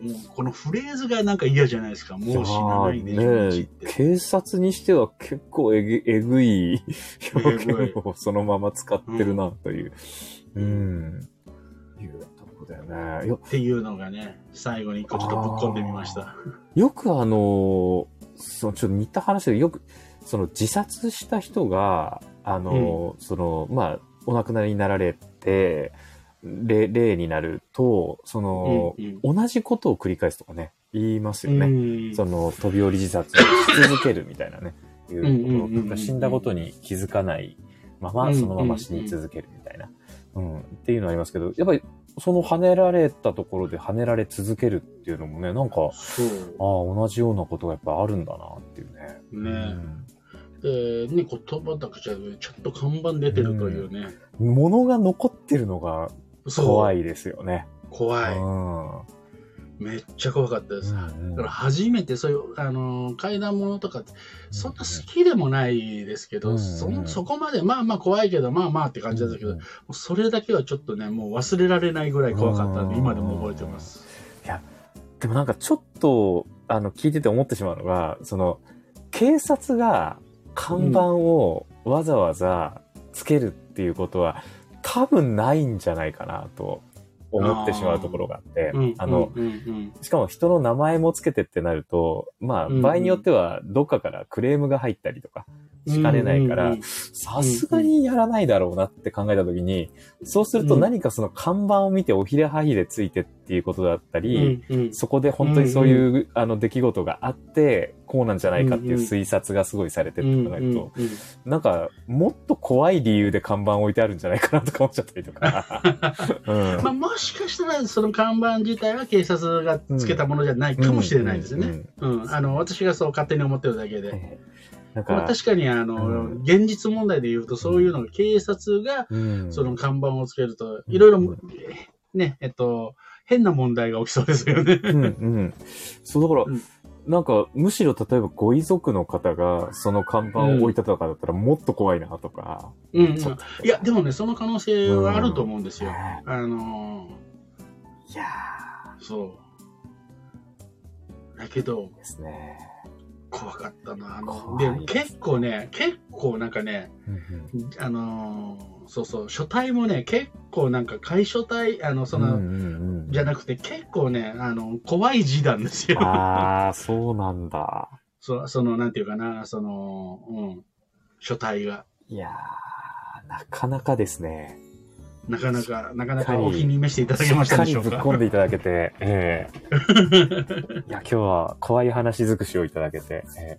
Speaker 1: もうこのフレーズがなんか嫌じゃないですか。もう死なないで、
Speaker 2: いやーね
Speaker 1: 11って。
Speaker 2: 警察にしては結構えぐえぐい表現をそのまま使ってるなという。だよね。よ
Speaker 1: っていうのがね、最後に一個ちょっとぶっ込んでみました。
Speaker 2: よくあのーそのちょっと似た話でよく、その自殺した人が、あのーその、まあ、お亡くなりになられて、例例になると、その、
Speaker 1: うん
Speaker 2: 同じことを繰り返すとかね、言いますよ
Speaker 1: うん
Speaker 2: ね。
Speaker 1: うん。
Speaker 2: その飛び降り自殺をし続けるみたいなね、い
Speaker 1: んうんうんう
Speaker 2: うん。こと、死んだことに気づかないまま、
Speaker 1: うん
Speaker 2: そのまま死に続けるみたいな、うん、っていうのありますけど、やっぱりその跳ねられたところで跳ねられ続けるっていうのもね、なんか。ああ、同じようなことがやっぱあるんだなっていうね。
Speaker 1: ねで、ね、言葉だけじゃなくてちょっと看板出てるというね。
Speaker 2: うん、物が残ってるのが怖いですよね。
Speaker 1: 怖い。
Speaker 2: うん
Speaker 1: めっちゃ怖かったです。
Speaker 2: うん
Speaker 1: だから初めてそういう、あのー怪談物とかって、そんな好きでもないですけど、
Speaker 2: うん
Speaker 1: そんそこまで、まあまあ怖いけど、まあまあって感じだったけど、
Speaker 2: うん
Speaker 1: もうそれだけはちょっとね、もう忘れられないぐらい怖かったんで、
Speaker 2: うん。
Speaker 1: 今でも覚えてます。
Speaker 2: でもなんかちょっと、あの、聞いてて思ってしまうのが、その、警察が看板をわざわざつけるっていうことは、多分ないんじゃないかなと思ってしまうところがあって、
Speaker 1: うん
Speaker 2: あの、しかも人の名前もつけてってなると、まあ、場合によってはどっかからクレームが入ったりとかしかねないから、さすがにやらないだろうなって考えたときに、そうすると
Speaker 1: うん。
Speaker 2: 何かその看板を見ておひれはひれついてっていうことだったり、そこで本当にそういう、あの出来事があって、こうなんじゃないかっていう推察がすごいされてるって考えると、
Speaker 1: うんうんうん
Speaker 2: なんか、もっと怖い理由で看板置いてあるんじゃないかなとか思っちゃったりとか。うん
Speaker 1: まあ、もしかしたらその看板自体は警察がつけたものじゃないかもしれないですよね。うんあの私がそう勝手に思ってるだけで。
Speaker 2: か、
Speaker 1: 確かにあの、
Speaker 2: うん
Speaker 1: 現実問題で言うとそういうのが警察が
Speaker 2: うん
Speaker 1: その看板をつけるといろいろねえっと変な問題が起きそうですよね。
Speaker 2: うんうん。そう、だから、
Speaker 1: うん
Speaker 2: なんか、むしろ例えばご遺族の方がその看板を置いたとかだったらもっと怖いなとか。
Speaker 1: うんうんいやでもねその可能性はあると思うんですよ。
Speaker 2: ね
Speaker 1: あの
Speaker 2: いや
Speaker 1: そだけど、
Speaker 2: ですね。
Speaker 1: 怖かったな。あの、で結構ね、結構なんかね、
Speaker 2: うんうん
Speaker 1: あのーそうそう、書体もね、結構なんか、楷書体、あの、その、
Speaker 2: うんうんうん
Speaker 1: じゃなくて、結構ね、あの、怖い字なんですよ。
Speaker 2: ああ、そうなんだ。
Speaker 1: そその、なんていうかな、その、うん、書体が。
Speaker 2: いやー、なかなかですね。
Speaker 1: なかなか、なかな
Speaker 2: か
Speaker 1: お気に召していただけましたでしょうか？
Speaker 2: かりぶっ込んでいただけて、ええ いや、今日は怖い話尽くしをいただけて、ええ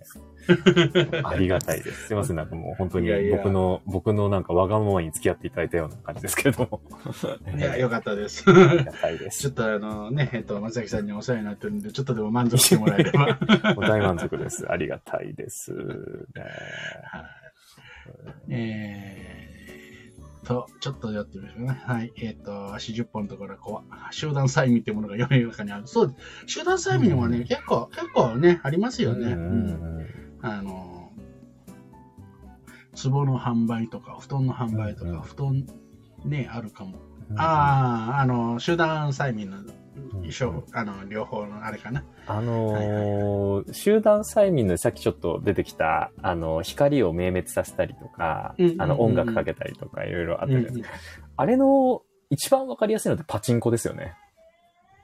Speaker 2: ありがたいです。すいません、なんかもう本当に
Speaker 1: いやいや
Speaker 2: 僕の、僕のなんかわがままに付き合っていただいたような感じですけども。
Speaker 1: いや、よかったです。
Speaker 2: ありがたいで
Speaker 1: ち
Speaker 2: す
Speaker 1: ょ。っとあのね、えっと、松崎さんにお世話になってるんで、ちょっとでも満足してもらえれば。
Speaker 2: 大満足です。ありがたいです。ね
Speaker 1: えーと、ちょっとやってみましょうね。はい。えっ、と、足10本のところこう、集団催眠っていうものが世の中にある。そうです。集団催眠はね、
Speaker 2: うん
Speaker 1: 結構、結構ね、ありますよね。
Speaker 2: うん
Speaker 1: あの、壺の販売とか、布団の販売とか、布団ね、あるかも。
Speaker 2: うん
Speaker 1: ああ、あの、集団催眠の、あの、両方のあれかな。
Speaker 2: あのー集団催眠のさっきちょっと出てきた、あの、光を明滅させたりとか、
Speaker 1: うんうんうん
Speaker 2: あの、音楽かけたりとか、いろいろあった
Speaker 1: うん
Speaker 2: じゃないですか。あれの一番わかりやすいのってパチンコですよね。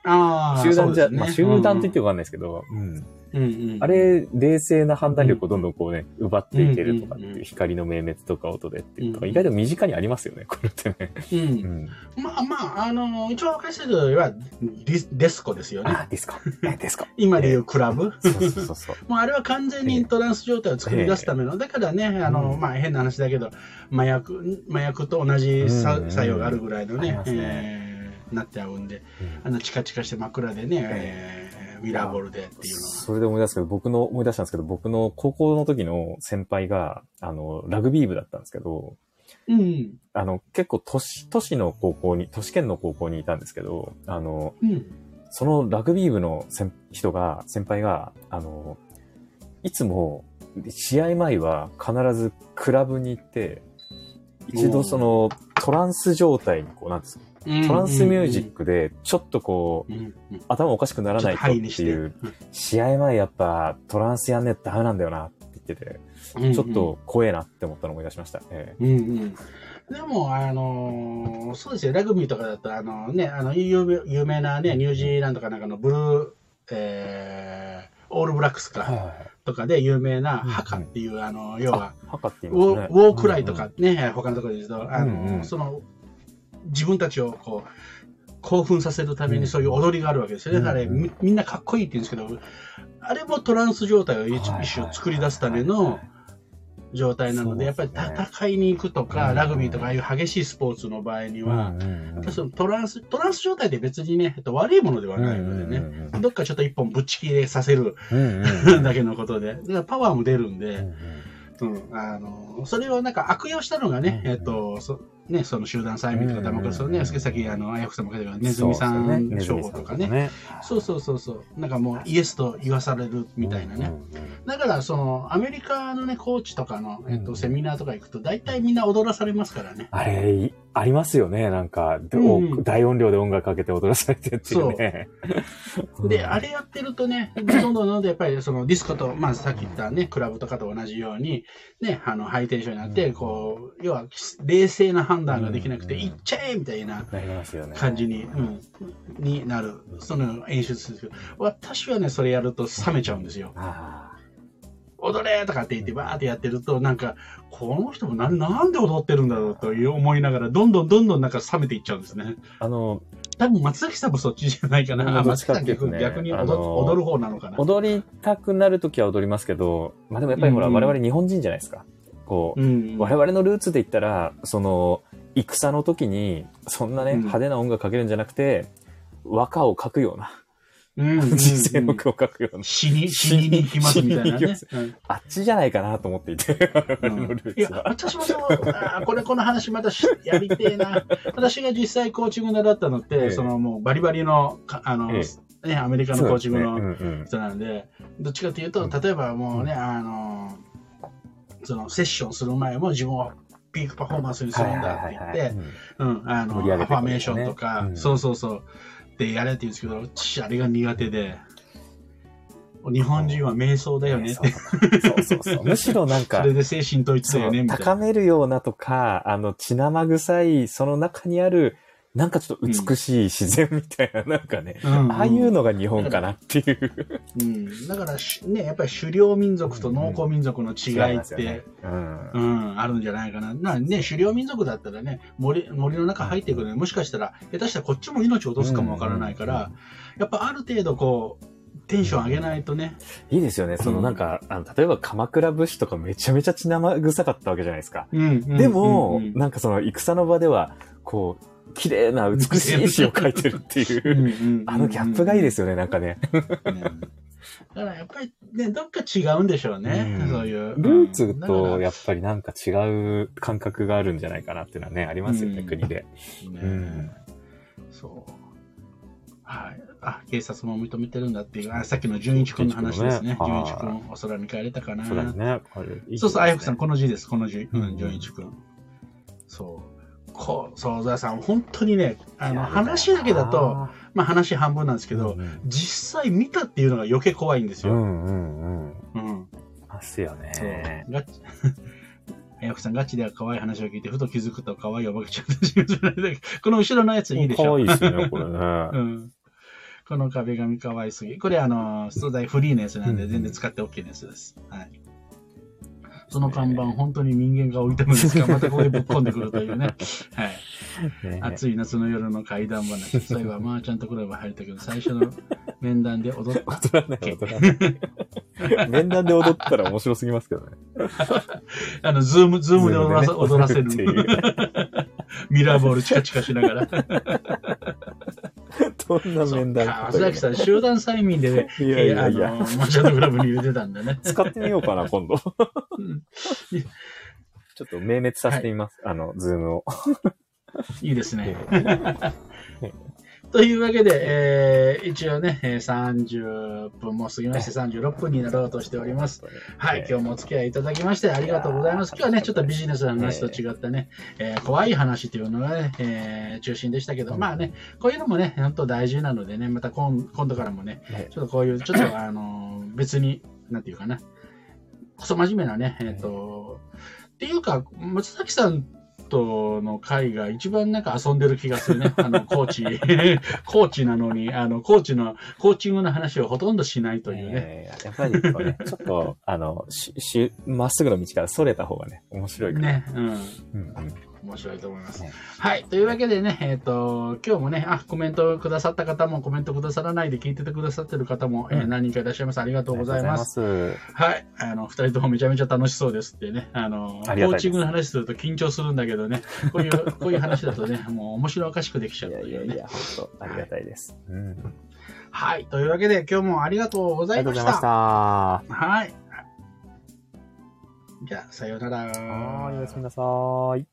Speaker 1: ああ、
Speaker 2: 集団じゃ、
Speaker 1: ね。
Speaker 2: まあ集団って言ってわかんないですけど、うん
Speaker 1: うんうん
Speaker 2: あれ、冷静な判断力をどんどんこうね、奪っていけるとかって
Speaker 1: うんうんうん
Speaker 2: いう光の明滅とか音でっていうとか、
Speaker 1: うん
Speaker 2: 意外と身近にありますよね、これってね。
Speaker 1: うん
Speaker 2: うん。
Speaker 1: まあまあ、あの、一番分かりやすいのはディスコですよね。
Speaker 2: あ、ディスコ。えディスコ。
Speaker 1: 今でいうクラブ。
Speaker 2: そうそうそうそう。
Speaker 1: もうあれは完全にトランス状態を作り出すための、だからね、あの、
Speaker 2: うん
Speaker 1: まあ変な話だけど、麻薬、麻薬と同じ作用があるぐらいのねなって合うんで、
Speaker 2: うん
Speaker 1: あの、チカチカして枕でね、えーウィラーボールでっていうのは。
Speaker 2: それで思い出すけど、僕の、思い出したんですけど、僕の高校の時の先輩が、あの、ラグビー部だったんですけど、
Speaker 1: うん。
Speaker 2: あの、結構都市、都市の高校に、都市圏の高校にいたんですけど、あの、
Speaker 1: うん。
Speaker 2: そのラグビー部の先人が、先輩が、あの、いつも、試合前は必ずクラブに行って、一度そのトランス状態にこう、なんですか、トランスミュージックで、ちょっとこう、
Speaker 1: うん。うん。
Speaker 2: 頭おかしくならないとっていう、試合前やっぱトランスやんねえとダメなんだよなって言ってて、
Speaker 1: うん
Speaker 2: ちょっと怖えなって思ったのを思い出しました。え
Speaker 1: うんうん。でも、あのーそうですよ、ラグビーとかだと、あのね、あの、有名有名なね、ニュージーランドかなんかのブルー、えー、オールブラックスか。とかで有名な
Speaker 2: うんうん
Speaker 1: ハカっていう、あの、要は、
Speaker 2: ハカって言
Speaker 1: ウォ
Speaker 2: いますね。
Speaker 1: ーウォークライとかね、他のところで言うと、あの、
Speaker 2: うんうん
Speaker 1: その、自分たちをこう、興奮させるためにそういう踊りがあるわけですよね。
Speaker 2: うん。
Speaker 1: あれみ、みんなかっこいいって言うんですけど、あれもトランス状態を一種作り出すための状態なので、やっぱり戦いに行くとか、
Speaker 2: うん。
Speaker 1: ラグビーとかああいう激しいスポーツの場合には、トランス、トランス状態で別にね、えっと悪いものではないのでね、どっかちょっと一本ぶっち切れさせる だけのことで、だからパワーも出るんで、
Speaker 2: うん
Speaker 1: あの、それをなんか悪用したのがね、
Speaker 2: うん。
Speaker 1: えっと、そね、その集団催眠とか、
Speaker 2: うん
Speaker 1: ダモクラスのね、
Speaker 2: うん
Speaker 1: さっき、あの、あやふさんも書いてたネズミさ
Speaker 2: そうですね
Speaker 1: ん商法とかね。。そうそうそうそう。なんかもうイエスと言わされるみたいなね。だから、その、アメリカのね、コーチとかの、えっと、
Speaker 2: うん
Speaker 1: セミナーとか行くと、大体みんな踊らされますからね。
Speaker 2: あれ、いありますよね。なんか、で
Speaker 1: うんうん
Speaker 2: 大音量で音楽かけて踊らされてっていうね。
Speaker 1: で、
Speaker 2: うん
Speaker 1: あれやってるとね、どんどんどんどんやっぱりそのディスコと、まあさっき言ったね、クラブとかと同じように、ね、あの、ハイテンションになって、
Speaker 2: うん
Speaker 1: こう、要は冷静な判断ができなくて、
Speaker 2: うん
Speaker 1: 行っちゃえみたいな。感じに、うん、になる。その演出するんですけど、私はね、それやると冷めちゃうんですよ。
Speaker 2: あ
Speaker 1: 踊れとかって言ってバーってやってると、なんか、この人もななんで踊ってるんだろうという思いながら、どんどんどんどんなんか冷めていっちゃうんですね。
Speaker 2: ーあの、
Speaker 1: 多分松崎さんもそっちじゃないかな。松崎さん逆逆に踊,、踊る方なのかな。
Speaker 2: 踊りたくなるときは踊りますけど、まあでもやっぱりほら、
Speaker 1: うんうん
Speaker 2: 我々日本人じゃないですか。こう、
Speaker 1: うん
Speaker 2: 我々のルーツで言ったら、その、戦の時に、そんなね、
Speaker 1: うん
Speaker 2: 派手な音楽かけるんじゃなくて、和歌を書くような、人生目を書くような、
Speaker 1: 死に、死にに行きますみたいな
Speaker 2: あっちじゃないかなと思っていて、
Speaker 1: いや。私もそう、これ、この話またしやりてえな。私が実際コーチング習ったのって、
Speaker 2: ええ。
Speaker 1: そのもうバリバリの、かあの、
Speaker 2: え
Speaker 1: ね、アメリカのコーチングの
Speaker 2: そうですね。うんうん。
Speaker 1: 人なんで、どっちかというと、例えばもうね、あの、そのセッションする前も自分をピークパフォーマンスにするんだって言って、うん、あの、アファメーションとか、
Speaker 2: うん。
Speaker 1: そうそうそう、でやれって言うんですけど、私あれが苦手で、日本人は瞑想だよねって。
Speaker 2: そうそうそう。むしろなんか
Speaker 1: それ、で精神統一だよね、みたいな。
Speaker 2: 高めるようなとか、あの、血生臭い、その中にある、なんかちょっと美しい自然みたいな、なんかね、
Speaker 1: うん
Speaker 2: ああいうのが日本かなっていう。
Speaker 1: うん。だからし、ね、やっぱり狩猟民族と農耕民族の違いって、
Speaker 2: ますよね。うん
Speaker 1: う。ん、あるんじゃないかな。なね、狩猟民族だったらね、森森の中入っていくのに、もしかしたら、下手したらこっちも命を落とすかもわからないから、やっぱある程度こう、テンション上げないとね。
Speaker 2: いいですよね。そのなんか、あの、例えば鎌倉武士とかめちゃめちゃ血生臭かったわけじゃないですか。
Speaker 1: うん
Speaker 2: でも、
Speaker 1: うんうん
Speaker 2: なんかその戦の場では、こう、綺麗な美しい詩を書いてるっていう、あのギャップがいいですよね、なんかね。
Speaker 1: ねだからやっぱりね、どっか違うんでしょうね。
Speaker 2: うん
Speaker 1: そういう。
Speaker 2: ルーツと
Speaker 1: や
Speaker 2: やっぱりなんか違う感覚があるんじゃないかなっていうのはね、ありますよね、
Speaker 1: うん
Speaker 2: 国で。
Speaker 1: ね、
Speaker 2: うん
Speaker 1: そう。はい。あ、警察も認めてるんだっていう、あさっきの純一君の話ですね。
Speaker 2: 純
Speaker 1: 純一
Speaker 2: 一君
Speaker 1: お空見返れたかな。
Speaker 2: そうですね
Speaker 1: そうそう、あやふくさん、この字です、この字。う
Speaker 2: うん
Speaker 1: ん、純一君。そう。こう、そう、ザさん、本当にね、あの、話だけだと、、まあ話半分なんですけど、
Speaker 2: うんうん
Speaker 1: 実際見たっていうのが余計怖いんですよ。
Speaker 2: うんうんうん。
Speaker 1: うん。
Speaker 2: ますよ
Speaker 1: そう
Speaker 2: ね。。
Speaker 1: ガチ。あやふくさん、ガチでは可愛い話を聞いて、ふと気づくと可愛いおばけちゃんたちがこの後ろのやついいでしょ
Speaker 2: 可愛いですよね、これね。
Speaker 1: うん。この壁紙可愛すぎ。これあの、素材フリーのやつなんで
Speaker 2: うん
Speaker 1: 全然使って OK なやつです。はい。その看板、本当に人間が置いてるんですかまたここでぶっ込んでくるというね。はい。
Speaker 2: ね
Speaker 1: 暑い夏の夜の怪談話。そういえば、まあちゃんとクラブ入ったけど、最初の面談で踊った。
Speaker 2: 踊らない、踊らない。面談で踊ったら面白すぎますけどね。
Speaker 1: あの、 Zoom、Zoom で踊ら踊らせる。ミラーボールチカチカしながら。
Speaker 2: どんな面談
Speaker 1: 川崎さん、集団催眠でね、
Speaker 2: いやいやいや。
Speaker 1: の、マーチャントクラブに入れてたんだね。
Speaker 2: 使ってみようかな、今度。
Speaker 1: うん
Speaker 2: ちょっと明滅させてみます。あの、 Zoom を。
Speaker 1: いいですね。というわけで、えー一応ね、えー30分も過ぎまして36分になろうとしております。はい、今日もお付き合いいただきましてありがとうございます。今日はね、ちょっとビジネスの話と違ったね、えー怖い話というのがね、えー中心でしたけど、まあね、こういうのもね、本当大事なのでね、また今今度からもね、
Speaker 2: ね
Speaker 1: ちょっとこういう、ちょっとあのー別に、なんていうかな、クソ真面目なね、えっ、と、っていうか、松崎さんとの会が一番なんか遊んでる気がするね。あの、コーチ、コーチなのに、あの、コーチの、コーチングの話をほとんどしないというね。
Speaker 2: えーやっぱりこうね、ちょっと、あの、し、し、まっすぐの道からそれた方がね、面白いから。
Speaker 1: ね、うん。
Speaker 2: うんうん。
Speaker 1: 面白いと思います
Speaker 2: ね。
Speaker 1: はい。というわけでね、えっ、と、今日もね、あ、コメントくださった方も、コメントくださらないで聞いててくださってる方も、えー
Speaker 2: うん
Speaker 1: 何人かいらっしゃいます。ありがとうございます。
Speaker 2: います。
Speaker 1: はい。あの、二人ともめちゃめちゃ楽しそうですってね。あの、コーチングの話すると緊張するんだけどね、こういう、こういう話だとね、もう面白おかしくできちゃ
Speaker 2: いうや
Speaker 1: というね。
Speaker 2: いやいや、本当ありがたいです。うん。
Speaker 1: はい。というわけで、今日もありがとうござ
Speaker 2: ありがとう
Speaker 1: いまし
Speaker 2: ございま
Speaker 1: た。
Speaker 2: した。
Speaker 1: はい。じゃあ、さようなら。
Speaker 2: はーい、おやすみなさーい。